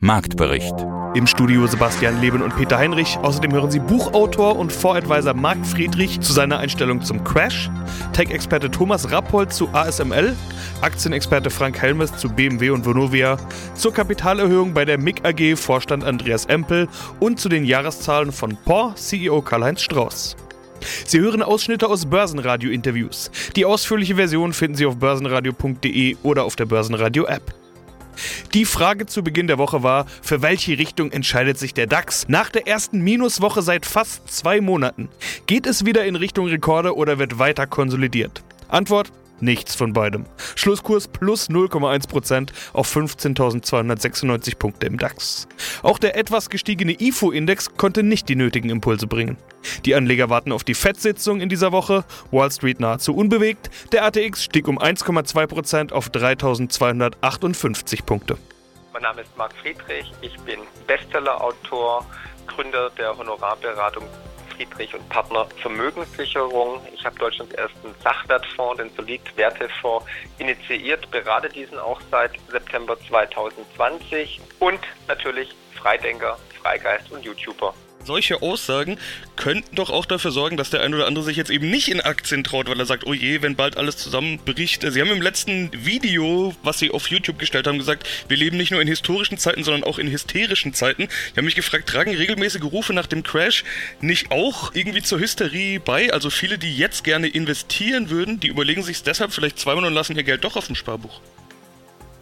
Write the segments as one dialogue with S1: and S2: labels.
S1: Marktbericht.
S2: Im Studio Sebastian Leben und Peter Heinrich. Außerdem hören Sie Buchautor und Voradvisor Marc Friedrich zu seiner Einstellung zum Crash, Tech-Experte Thomas Rappold zu ASML, Aktienexperte Frank Helmes zu BMW und Vonovia, zur Kapitalerhöhung bei der MIG AG Vorstand Andreas Empel und zu den Jahreszahlen von POR CEO Karl-Heinz Strauß. Sie hören Ausschnitte aus Börsenradio-Interviews. Die ausführliche Version finden Sie auf börsenradio.de oder auf der Börsenradio-App. Die Frage zu Beginn der Woche war, für welche Richtung entscheidet sich der DAX? Nach der ersten Minuswoche seit fast zwei Monaten. Geht es wieder in Richtung Rekorde oder wird weiter konsolidiert? Antwort, Nichts von beidem. Schlusskurs plus 0,1% auf 15.296 Punkte im DAX. Auch der etwas gestiegene IFO-Index konnte nicht die nötigen Impulse bringen. Die Anleger warten auf die FED-Sitzung in dieser Woche, Wall Street nahezu unbewegt, der ATX stieg um 1,2% auf 3.258 Punkte.
S3: Mein Name ist Marc Friedrich, ich bin Bestseller-Autor, Gründer der Honorarberatung Friedrich und Partner Vermögenssicherung. Ich habe Deutschlands ersten Sachwertfonds, den Solid Wertefonds, initiiert, berate diesen auch seit September 2020 und natürlich Freidenker, Freigeist und YouTuber
S2: solche Aussagen könnten doch auch dafür sorgen, dass der ein oder andere sich jetzt eben nicht in Aktien traut, weil er sagt, oh je, wenn bald alles zusammenbricht. Sie haben im letzten Video, was Sie auf YouTube gestellt haben, gesagt, wir leben nicht nur in historischen Zeiten, sondern auch in hysterischen Zeiten. Ich habe mich gefragt, tragen regelmäßige Rufe nach dem Crash nicht auch irgendwie zur Hysterie bei? Also viele, die jetzt gerne investieren würden, die überlegen sich deshalb vielleicht zweimal und lassen ihr Geld doch auf dem Sparbuch.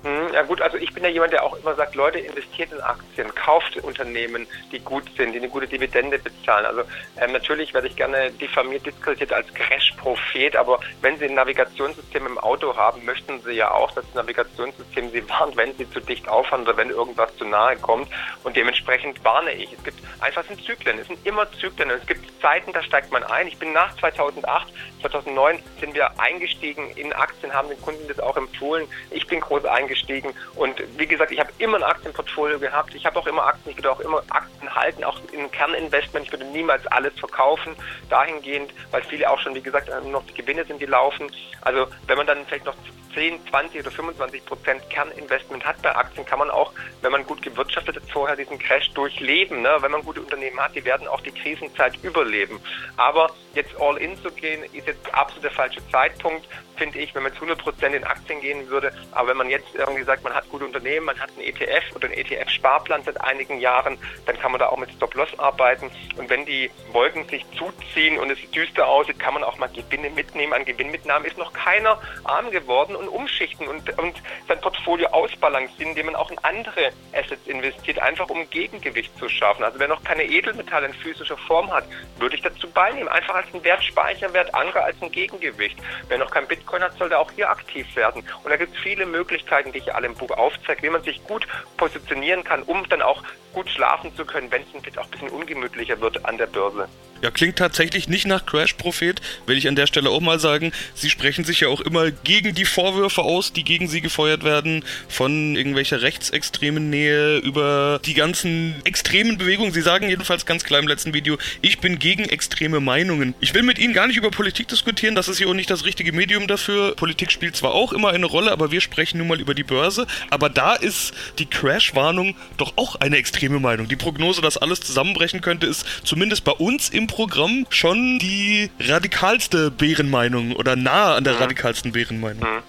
S3: Hm, ja gut, also ich bin ja jemand, der auch immer sagt, Leute, investiert in Aktien, kauft Unternehmen, die gut sind, die eine gute Dividende bezahlen. Also ähm, natürlich werde ich gerne diffamiert, diskreditiert als Crash-Prophet, aber wenn Sie ein Navigationssystem im Auto haben, möchten Sie ja auch, dass das Navigationssystem Sie warnt, wenn Sie zu dicht auffahren oder wenn irgendwas zu nahe kommt. Und dementsprechend warne ich. Es gibt einfach sind Zyklen, es sind immer Zyklen. Und es gibt Zeiten, da steigt man ein. Ich bin nach 2008, 2009 sind wir eingestiegen in Aktien, haben den Kunden das auch empfohlen. Ich bin groß eingestiegen eingestiegen. Und wie gesagt, ich habe immer ein Aktienportfolio gehabt. Ich habe auch immer Aktien, ich würde auch immer Aktien halten, auch in Kerninvestment. Ich würde niemals alles verkaufen, dahingehend, weil viele auch schon, wie gesagt, noch die Gewinne sind, die laufen. Also wenn man dann vielleicht noch 10, 20 oder 25 Prozent Kerninvestment hat bei Aktien, kann man auch, wenn man gut gewirtschaftet hat, vorher diesen Crash durchleben. Ne? Wenn man gute Unternehmen hat, die werden auch die Krisenzeit überleben. Aber jetzt all in zu gehen, ist jetzt absolut der falsche Zeitpunkt, finde ich, wenn man zu 100 Prozent in Aktien gehen würde. Aber wenn man jetzt irgendwie sagt, man hat gute Unternehmen, man hat einen ETF oder einen ETF-Sparplan seit einigen Jahren, dann kann man da auch mit Stop-Loss arbeiten. Und wenn die Wolken sich zuziehen und es düster aussieht, kann man auch mal Gewinne mitnehmen. An Gewinnmitnahmen ist noch keiner arm geworden und umschichten und, und sein Portfolio ausbalancieren, indem man auch in andere Assets investiert, einfach um Gegengewicht zu schaffen. Also wer noch keine Edelmetalle in physischer Form hat, würde ich dazu beinehmen. Einfach als ein Wertspeicherwert, andere als ein Gegengewicht. Wer noch kein Bitcoin hat, sollte auch hier aktiv werden. Und da gibt es viele Möglichkeiten, die ich alle im Buch aufzeige, wie man sich gut positionieren kann, um dann auch gut schlafen zu können, wenn es ein bisschen ungemütlicher wird an der Börse.
S2: Ja, klingt tatsächlich nicht nach Crash-Prophet, will ich an der Stelle auch mal sagen. Sie sprechen sich ja auch immer gegen die Vorwürfe aus, die gegen Sie gefeuert werden, von irgendwelcher rechtsextremen Nähe über die ganzen extremen Bewegungen. Sie sagen jedenfalls ganz klar im letzten Video, ich bin gegen extreme Meinungen. Ich will mit Ihnen gar nicht über Politik diskutieren, das ist hier auch nicht das richtige Medium dafür. Politik spielt zwar auch immer eine Rolle, aber wir sprechen nun mal über die Börse. Aber da ist die Crash-Warnung doch auch eine extreme Meinung. Die Prognose, dass alles zusammenbrechen könnte, ist zumindest bei uns im Programm schon die radikalste Bärenmeinung oder nahe an der mhm. radikalsten Bärenmeinung. Mhm.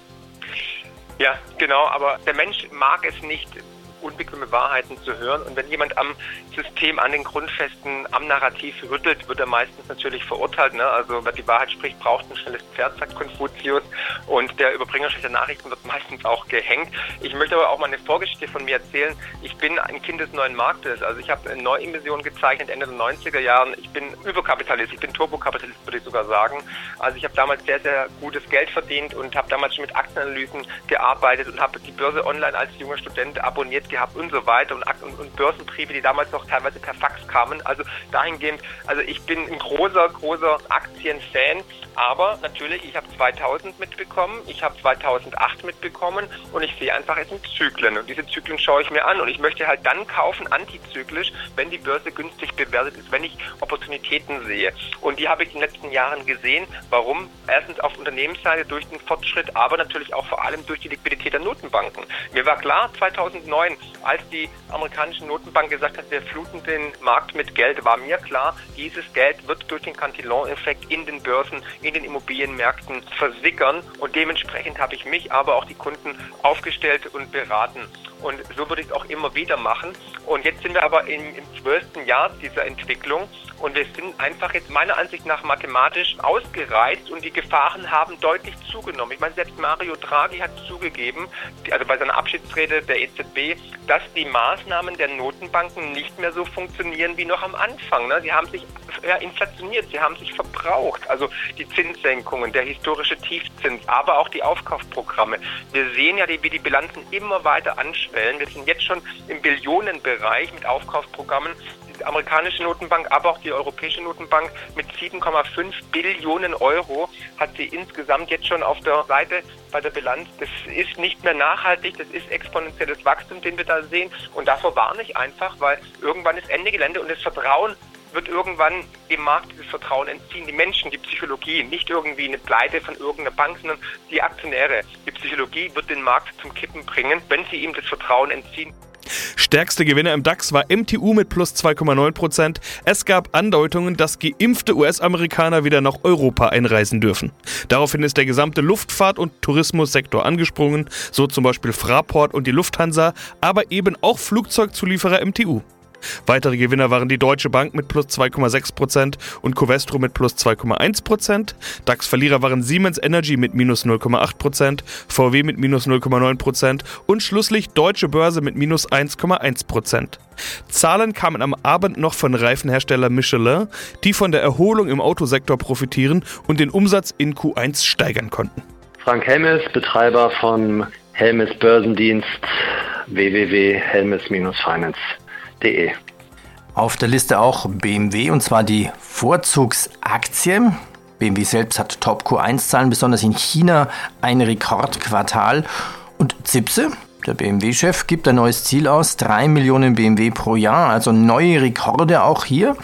S3: Ja, genau, aber der Mensch mag es nicht, unbequeme Wahrheiten zu hören. Und wenn jemand am System, an den Grundfesten, am Narrativ rüttelt, wird er meistens natürlich verurteilt. Ne? Also wer die Wahrheit spricht, braucht ein schnelles Pferd, sagt Konfuzius. Und der Überbringer schlechter Nachrichten wird meistens auch gehängt. Ich möchte aber auch mal eine Vorgeschichte von mir erzählen. Ich bin ein Kind des neuen Marktes. Also ich habe eine Neuemission gezeichnet Ende der 90er Jahren. Ich bin Überkapitalist, ich bin Turbokapitalist, würde ich sogar sagen. Also ich habe damals sehr, sehr gutes Geld verdient und habe damals schon mit Aktienanalysen gearbeitet und habe die Börse online als junger Student abonniert Gehabt und so weiter und, und, und Börsenbriefe, die damals noch teilweise per Fax kamen. Also dahingehend, also ich bin ein großer, großer Aktienfan, aber natürlich, ich habe 2000 mitbekommen, ich habe 2008 mitbekommen und ich sehe einfach, es sind Zyklen und diese Zyklen schaue ich mir an und ich möchte halt dann kaufen, antizyklisch, wenn die Börse günstig bewertet ist, wenn ich Opportunitäten sehe. Und die habe ich in den letzten Jahren gesehen. Warum? Erstens auf Unternehmensseite durch den Fortschritt, aber natürlich auch vor allem durch die Liquidität der Notenbanken. Mir war klar, 2009, als die amerikanische Notenbank gesagt hat, wir fluten den Markt mit Geld, war mir klar, dieses Geld wird durch den Cantillon-Effekt in den Börsen, in den Immobilienmärkten versickern und dementsprechend habe ich mich, aber auch die Kunden aufgestellt und beraten. Und so würde ich es auch immer wieder machen. Und jetzt sind wir aber im, im zwölften Jahr dieser Entwicklung und wir sind einfach jetzt meiner Ansicht nach mathematisch ausgereizt und die Gefahren haben deutlich zugenommen. Ich meine, selbst Mario Draghi hat zugegeben, also bei seiner Abschiedsrede der EZB, dass die Maßnahmen der Notenbanken nicht mehr so funktionieren wie noch am Anfang. Ne? Sie haben sich ja, inflationiert, sie haben sich verbraucht. Also die Zinssenkungen, der historische Tiefzins, aber auch die Aufkaufprogramme. Wir sehen ja, wie die Bilanzen immer weiter anschwellen. Wir sind jetzt schon im Billionenbereich mit Aufkaufprogrammen amerikanische Notenbank, aber auch die Europäische Notenbank mit 7,5 Billionen Euro hat sie insgesamt jetzt schon auf der Seite bei der Bilanz. Das ist nicht mehr nachhaltig, das ist exponentielles Wachstum, den wir da sehen. Und davor warne ich einfach, weil irgendwann ist Ende Gelände und das Vertrauen wird irgendwann dem Markt dieses Vertrauen entziehen. Die Menschen, die Psychologie, nicht irgendwie eine Pleite von irgendeiner Bank, sondern die Aktionäre. Die Psychologie wird den Markt zum Kippen bringen, wenn sie ihm das Vertrauen entziehen.
S2: Stärkste Gewinner im DAX war MTU mit plus 2,9%. Es gab Andeutungen, dass geimpfte US-Amerikaner wieder nach Europa einreisen dürfen. Daraufhin ist der gesamte Luftfahrt- und Tourismussektor angesprungen, so zum Beispiel Fraport und die Lufthansa, aber eben auch Flugzeugzulieferer MTU. Weitere Gewinner waren die Deutsche Bank mit plus 2,6% und Covestro mit plus 2,1%. DAX-Verlierer waren Siemens Energy mit minus 0,8%, VW mit minus 0,9% und schlusslich Deutsche Börse mit minus 1,1%. Zahlen kamen am Abend noch von Reifenhersteller Michelin, die von der Erholung im Autosektor profitieren und den Umsatz in Q1 steigern konnten.
S4: Frank Helmes, Betreiber von Helmes Börsendienst www.helmes-finance www.ccc.de.
S5: Auf der Liste auch BMW und zwar die Vorzugsaktie. BMW selbst hat Top Q1-Zahlen, besonders in China ein Rekordquartal. Und Zipse, der BMW-Chef, gibt ein neues Ziel aus, 3 Millionen BMW pro Jahr, also neue Rekorde auch hier.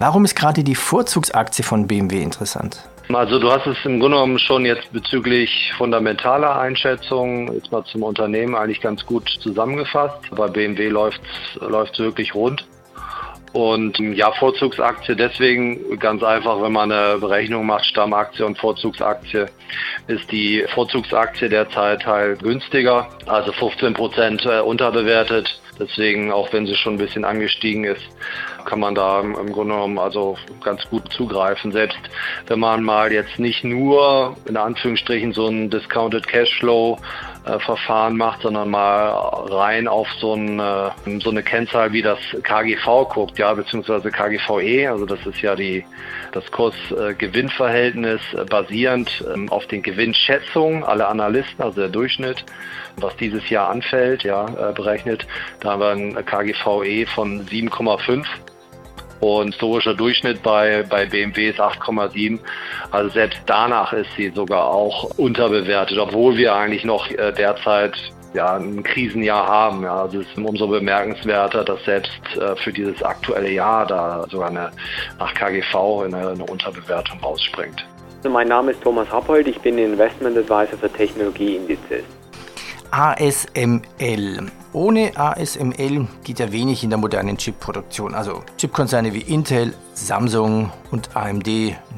S5: Warum ist gerade die Vorzugsaktie von BMW interessant?
S4: Also du hast es im Grunde genommen schon jetzt bezüglich fundamentaler Einschätzungen jetzt mal zum Unternehmen eigentlich ganz gut zusammengefasst. Bei BMW läuft es wirklich rund. Und ja, Vorzugsaktie deswegen ganz einfach, wenn man eine Berechnung macht, Stammaktie und Vorzugsaktie, ist die Vorzugsaktie derzeit halt günstiger, also 15 Prozent äh, unterbewertet. Deswegen, auch wenn sie schon ein bisschen angestiegen ist, kann man da im Grunde genommen also ganz gut zugreifen. Selbst wenn man mal jetzt nicht nur in Anführungsstrichen so ein Discounted Cashflow äh, Verfahren macht, sondern mal rein auf so, ein, äh, so eine Kennzahl wie das KGV guckt, ja, beziehungsweise KGVE, also das ist ja die, das Kurs-Gewinn-Verhältnis äh, basierend ähm, auf den Gewinnschätzungen aller Analysten, also der Durchschnitt, was dieses Jahr anfällt, ja, berechnet. Da haben wir ein KGVE von 7,5 und historischer Durchschnitt bei, bei BMW ist 8,7. Also selbst danach ist sie sogar auch unterbewertet, obwohl wir eigentlich noch äh, derzeit ja, ein Krisenjahr haben. Ja. Also es ist umso bemerkenswerter, dass selbst äh, für dieses aktuelle Jahr da sogar eine, nach KGV eine, eine Unterbewertung rausspringt.
S6: Mein Name ist Thomas Rappold, ich bin Investment Advisor für Technologieindizes.
S5: ASML. Ohne ASML geht ja wenig in der modernen Chipproduktion. Also Chipkonzerne wie Intel, Samsung und AMD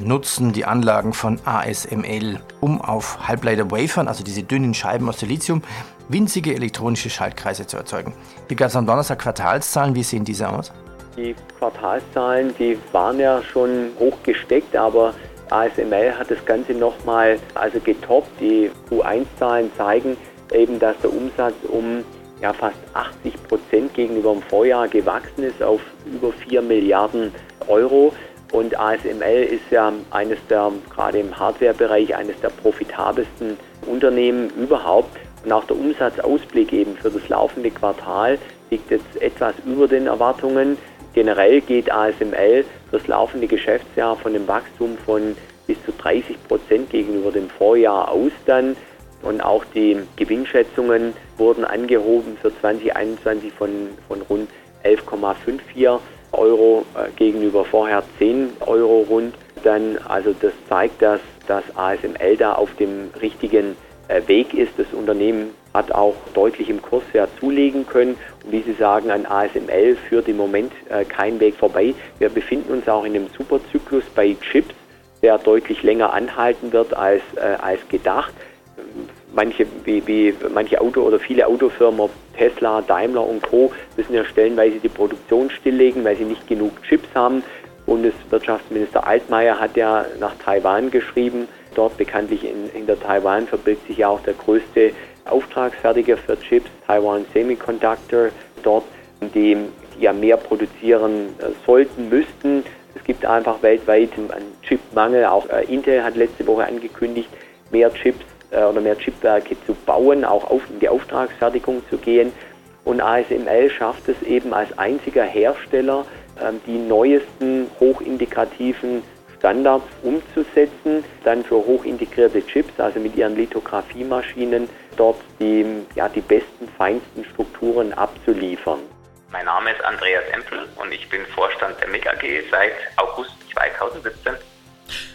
S5: nutzen die Anlagen von ASML, um auf Halbleiter-Wafern, also diese dünnen Scheiben aus Silizium, winzige elektronische Schaltkreise zu erzeugen. Wie gab es am Donnerstag Quartalszahlen? Wie sehen diese aus?
S6: Die Quartalszahlen, die waren ja schon hochgesteckt, aber ASML hat das Ganze nochmal also getoppt. Die Q1-Zahlen zeigen, eben, dass der Umsatz um ja, fast 80 Prozent gegenüber dem Vorjahr gewachsen ist auf über 4 Milliarden Euro. Und ASML ist ja eines der, gerade im Hardware-Bereich, eines der profitabelsten Unternehmen überhaupt. Und auch der Umsatzausblick eben für das laufende Quartal liegt jetzt etwas über den Erwartungen. Generell geht ASML das laufende Geschäftsjahr von einem Wachstum von bis zu 30 Prozent gegenüber dem Vorjahr aus dann. Und auch die Gewinnschätzungen wurden angehoben für 2021 von, von rund 11,54 Euro äh, gegenüber vorher 10 Euro rund. Dann, also das zeigt, dass, dass ASML da auf dem richtigen äh, Weg ist. Das Unternehmen hat auch deutlich im Kurswert zulegen können. Und wie Sie sagen, an ASML führt im Moment äh, kein Weg vorbei. Wir befinden uns auch in einem Superzyklus bei Chips, der deutlich länger anhalten wird als, äh, als gedacht. Manche, wie, wie manche Auto- oder viele Autofirmen, Tesla, Daimler und Co., müssen ja stellenweise die Produktion stilllegen, weil sie nicht genug Chips haben. Bundeswirtschaftsminister Altmaier hat ja nach Taiwan geschrieben. Dort bekanntlich in, in der Taiwan verbirgt sich ja auch der größte Auftragsfertiger für Chips, Taiwan Semiconductor, dort, die, die ja mehr produzieren äh, sollten, müssten. Es gibt einfach weltweit einen Chipmangel. Auch äh, Intel hat letzte Woche angekündigt, mehr Chips oder mehr Chipwerke zu bauen, auch auf, in die Auftragsfertigung zu gehen. Und ASML schafft es eben als einziger Hersteller, ähm, die neuesten hochintegrativen Standards umzusetzen, dann für hochintegrierte Chips, also mit ihren Lithografiemaschinen, dort die, ja, die besten, feinsten Strukturen abzuliefern.
S7: Mein Name ist Andreas Empel und ich bin Vorstand der MIG AG seit August 2017.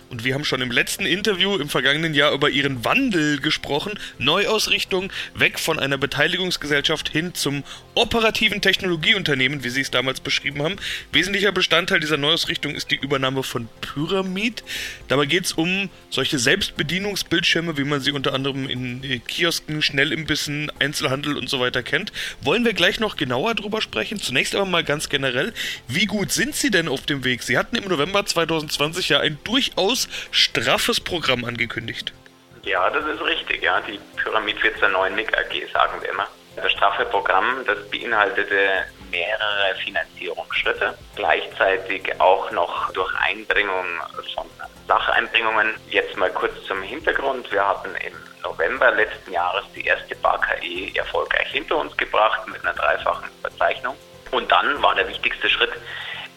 S2: Und wir haben schon im letzten Interview im vergangenen Jahr über ihren Wandel gesprochen. Neuausrichtung weg von einer Beteiligungsgesellschaft hin zum operativen Technologieunternehmen, wie Sie es damals beschrieben haben. Wesentlicher Bestandteil dieser Neuausrichtung ist die Übernahme von Pyramid. Dabei geht es um solche Selbstbedienungsbildschirme, wie man sie unter anderem in Kiosken, Schnellimbissen, Einzelhandel und so weiter kennt. Wollen wir gleich noch genauer drüber sprechen? Zunächst aber mal ganz generell, wie gut sind Sie denn auf dem Weg? Sie hatten im November 2020 ja ein durchaus straffes Programm angekündigt.
S7: Ja, das ist richtig. Ja. Die Pyramid wird zur neuen MIG AG, sagen wir immer. Das straffe Programm, das beinhaltete mehrere Finanzierungsschritte, gleichzeitig auch noch durch Einbringung von Sacheinbringungen. Jetzt mal kurz zum Hintergrund. Wir hatten im November letzten Jahres die erste BAKE erfolgreich hinter uns gebracht mit einer dreifachen Überzeichnung. Und dann war der wichtigste Schritt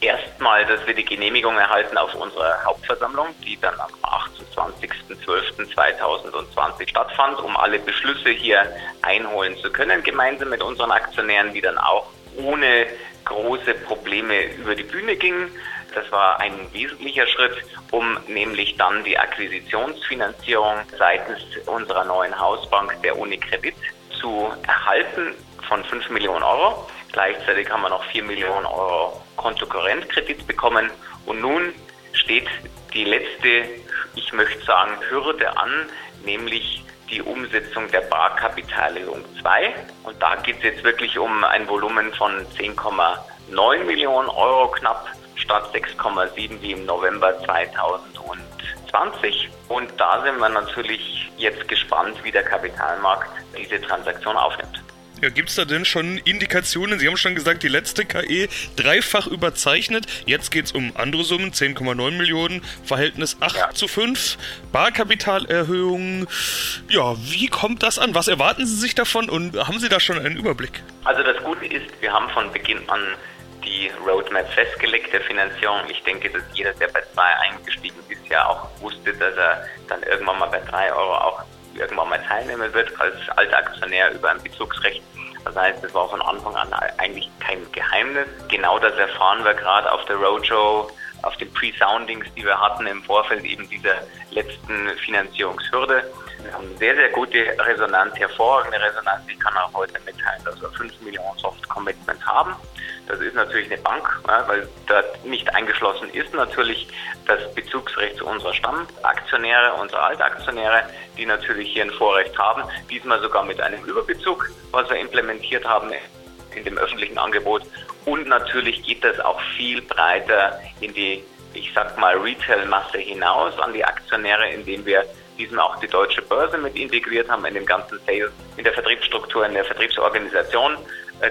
S7: erstmal, dass wir die Genehmigung erhalten auf unserer Hauptversammlung, die dann am 28.12.2020 stattfand, um alle Beschlüsse hier einholen zu können, gemeinsam mit unseren Aktionären, die dann auch ohne große Probleme über die Bühne gingen. Das war ein wesentlicher Schritt, um nämlich dann die Akquisitionsfinanzierung seitens unserer neuen Hausbank, der Unikredit, zu erhalten von 5 Millionen Euro. Gleichzeitig haben wir noch 4 Millionen Euro Kontokorrentkredit bekommen. Und nun steht die letzte, ich möchte sagen, Hürde an, nämlich die Umsetzung der Barkapitalerhöhung 2. Und da geht es jetzt wirklich um ein Volumen von 10,9 Millionen Euro knapp statt 6,7 wie im November 2020. Und da sind wir natürlich jetzt gespannt, wie der Kapitalmarkt diese Transaktion aufnimmt.
S2: Ja, gibt es da denn schon Indikationen? Sie haben schon gesagt, die letzte KE dreifach überzeichnet. Jetzt geht es um andere Summen, 10,9 Millionen, Verhältnis 8 ja. zu 5, Barkapitalerhöhung. Ja, wie kommt das an? Was erwarten Sie sich davon und haben Sie da schon einen Überblick?
S7: Also das Gute ist, wir haben von Beginn an die Roadmap festgelegt der Finanzierung. Ich denke, dass jeder, der bei 2 eingestiegen ist, ja auch wusste, dass er dann irgendwann mal bei 3 Euro auch irgendwann mal teilnehmen wird als alter Aktionär über ein Bezugsrecht. Das heißt, es war von Anfang an eigentlich kein Geheimnis. Genau das erfahren wir gerade auf der Roadshow, auf den Pre-Soundings, die wir hatten im Vorfeld eben dieser letzten Finanzierungshürde. Wir haben sehr, sehr gute Resonanz, hervorragende Resonanz. Ich kann auch heute mitteilen, dass wir 5 Millionen Soft Commitments haben. Das ist natürlich eine Bank, weil da nicht eingeschlossen ist natürlich das Bezugsrecht zu unserer Stammaktionäre, unserer Altaktionäre, die natürlich hier ein Vorrecht haben. Diesmal sogar mit einem Überbezug, was wir implementiert haben in dem öffentlichen Angebot. Und natürlich geht das auch viel breiter in die, ich sag mal, Retail-Masse hinaus an die Aktionäre, indem wir diesmal auch die deutsche Börse mit integriert haben in dem ganzen Sales, in der Vertriebsstruktur, in der Vertriebsorganisation,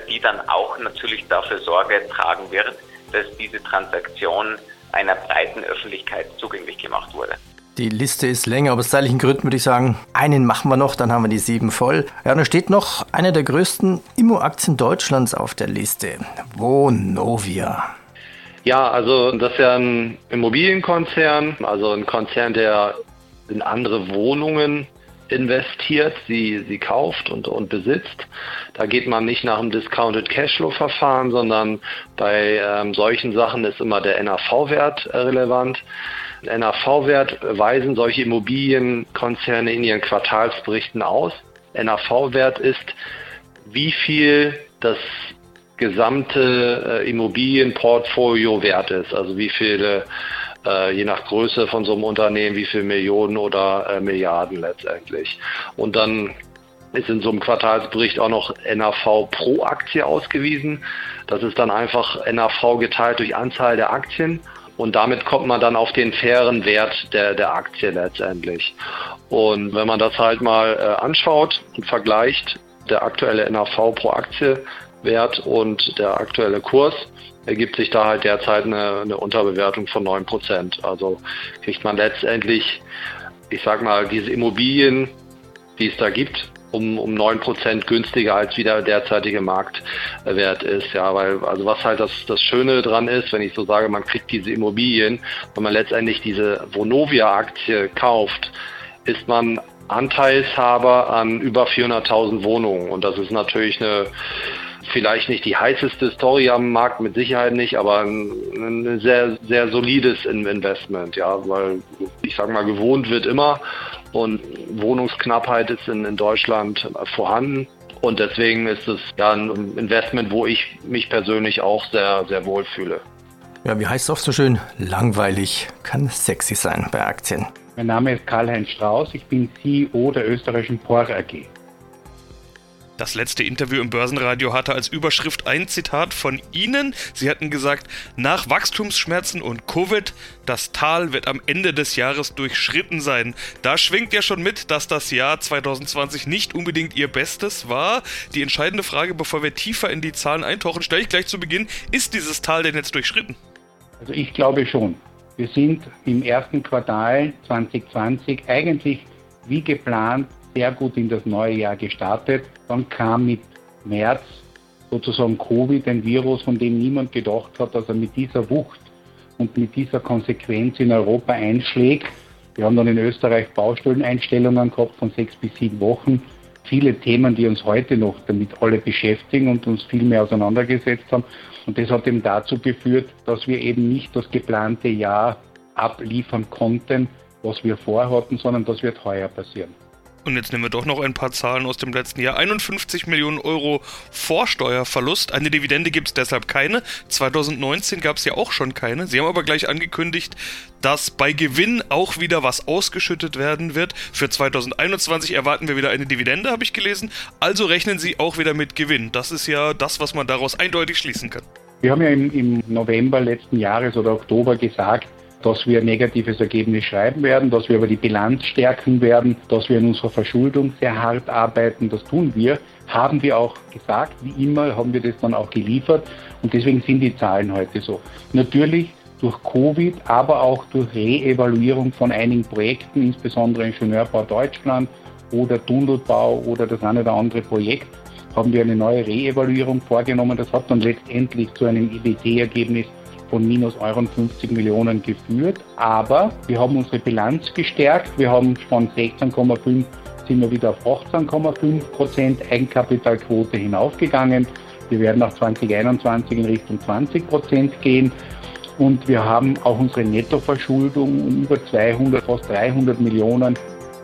S7: die dann auch natürlich dafür Sorge tragen wird, dass diese Transaktion einer breiten Öffentlichkeit zugänglich gemacht wurde.
S5: Die Liste ist länger, aber aus zeitlichen Gründen würde ich sagen, einen machen wir noch, dann haben wir die sieben voll. Ja, da steht noch eine der größten Immo-Aktien Deutschlands auf der Liste. Vonovia.
S4: Ja, also das ist ja ein Immobilienkonzern, also ein Konzern, der in andere Wohnungen investiert, sie, sie kauft und, und besitzt. Da geht man nicht nach dem Discounted Cashflow Verfahren, sondern bei ähm, solchen Sachen ist immer der NAV-Wert äh, relevant. NAV-Wert weisen solche Immobilienkonzerne in ihren Quartalsberichten aus. NAV-Wert ist, wie viel das gesamte äh, Immobilienportfolio wert ist, also wie viele äh, je nach Größe von so einem Unternehmen, wie viele Millionen oder äh, Milliarden letztendlich. Und dann ist in so einem Quartalsbericht auch noch NAV pro Aktie ausgewiesen. Das ist dann einfach NAV geteilt durch Anzahl der Aktien. Und damit kommt man dann auf den fairen Wert der, der Aktie letztendlich. Und wenn man das halt mal äh, anschaut und vergleicht, der aktuelle NAV pro Aktie Wert und der aktuelle Kurs, ergibt sich da halt derzeit eine, eine Unterbewertung von 9 Prozent. Also kriegt man letztendlich, ich sag mal, diese Immobilien, die es da gibt, um, um 9 Prozent günstiger als wie der derzeitige Marktwert ist. Ja, weil, also was halt das, das Schöne dran ist, wenn ich so sage, man kriegt diese Immobilien, wenn man letztendlich diese Vonovia-Aktie kauft, ist man Anteilshaber an über 400.000 Wohnungen. Und das ist natürlich eine vielleicht nicht die heißeste Story am Markt, mit Sicherheit nicht, aber ein, ein sehr, sehr solides Investment, ja, weil ich sage mal, gewohnt wird immer und Wohnungsknappheit ist in, in Deutschland vorhanden. Und deswegen ist es ja ein Investment, wo ich mich persönlich auch sehr, sehr wohl fühle.
S5: Ja, wie heißt es oft so schön? Langweilig kann sexy sein bei Aktien.
S8: Mein Name ist Karl-Heinz Strauß, ich bin CEO der österreichischen POR AG.
S2: Das letzte Interview im Börsenradio hatte als Überschrift ein Zitat von Ihnen. Sie hatten gesagt, nach Wachstumsschmerzen und Covid, das Tal wird am Ende des Jahres durchschritten sein. Da schwingt ja schon mit, dass das Jahr 2020 nicht unbedingt Ihr Bestes war. Die entscheidende Frage, bevor wir tiefer in die Zahlen eintauchen, stelle ich gleich zu Beginn, ist dieses Tal denn jetzt durchschritten?
S8: Also ich glaube schon. Wir sind im ersten Quartal 2020 eigentlich wie geplant sehr gut in das neue Jahr gestartet. Dann kam mit März sozusagen Covid, ein Virus, von dem niemand gedacht hat, dass er mit dieser Wucht und mit dieser Konsequenz in Europa einschlägt. Wir haben dann in Österreich Baustelleneinstellungen gehabt von sechs bis sieben Wochen. Viele Themen, die uns heute noch damit alle beschäftigen und uns viel mehr auseinandergesetzt haben. Und das hat eben dazu geführt, dass wir eben nicht das geplante Jahr abliefern konnten, was wir vorhatten, sondern das wird heuer passieren.
S2: Und jetzt nehmen wir doch noch ein paar Zahlen aus dem letzten Jahr. 51 Millionen Euro Vorsteuerverlust. Eine Dividende gibt es deshalb keine. 2019 gab es ja auch schon keine. Sie haben aber gleich angekündigt, dass bei Gewinn auch wieder was ausgeschüttet werden wird. Für 2021 erwarten wir wieder eine Dividende, habe ich gelesen. Also rechnen Sie auch wieder mit Gewinn. Das ist ja das, was man daraus eindeutig schließen kann.
S8: Wir haben ja im, im November letzten Jahres oder Oktober gesagt, dass wir ein negatives Ergebnis schreiben werden, dass wir aber die Bilanz stärken werden, dass wir in unserer Verschuldung sehr hart arbeiten. Das tun wir. Haben wir auch gesagt, wie immer haben wir das dann auch geliefert und deswegen sind die Zahlen heute so. Natürlich durch Covid, aber auch durch Re-Evaluierung von einigen Projekten, insbesondere Ingenieurbau Deutschland oder Tunnelbau oder das eine oder andere Projekt, haben wir eine neue Re-Evaluierung vorgenommen. Das hat dann letztendlich zu einem EBT-Ergebnis von minus 50 Millionen geführt. Aber wir haben unsere Bilanz gestärkt. Wir haben von 16,5 sind wir wieder auf 18,5 Prozent Eigenkapitalquote hinaufgegangen. Wir werden auch 2021 in Richtung 20 Prozent gehen. Und wir haben auch unsere Nettoverschuldung um über 200, fast 300 Millionen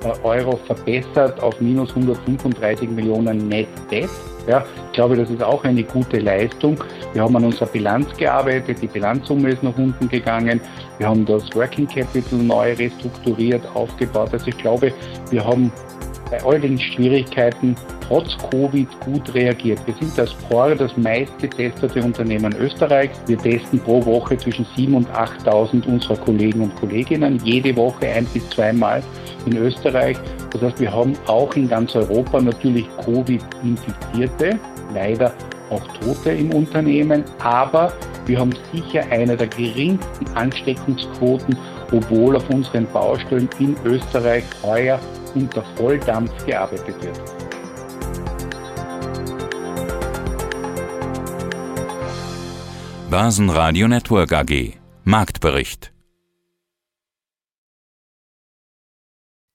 S8: äh, Euro verbessert auf minus 135 Millionen Net Debt. Ja, ich glaube, das ist auch eine gute Leistung. Wir haben an unserer Bilanz gearbeitet, die Bilanzsumme ist nach unten gegangen. Wir haben das Working Capital neu restrukturiert, aufgebaut. Also ich glaube, wir haben bei all den Schwierigkeiten trotz Covid gut reagiert. Wir sind als POR das meistgetestete Unternehmen Österreichs. Wir testen pro Woche zwischen 7.000 und 8.000 unserer Kollegen und Kolleginnen, jede Woche ein bis zweimal in Österreich. Das heißt, wir haben auch in ganz Europa natürlich Covid-Infizierte, leider auch Tote im Unternehmen, aber wir haben sicher eine der geringsten Ansteckungsquoten obwohl auf unseren Baustellen in Österreich heuer unter Volldampf gearbeitet wird.
S1: Börsenradio Network AG Marktbericht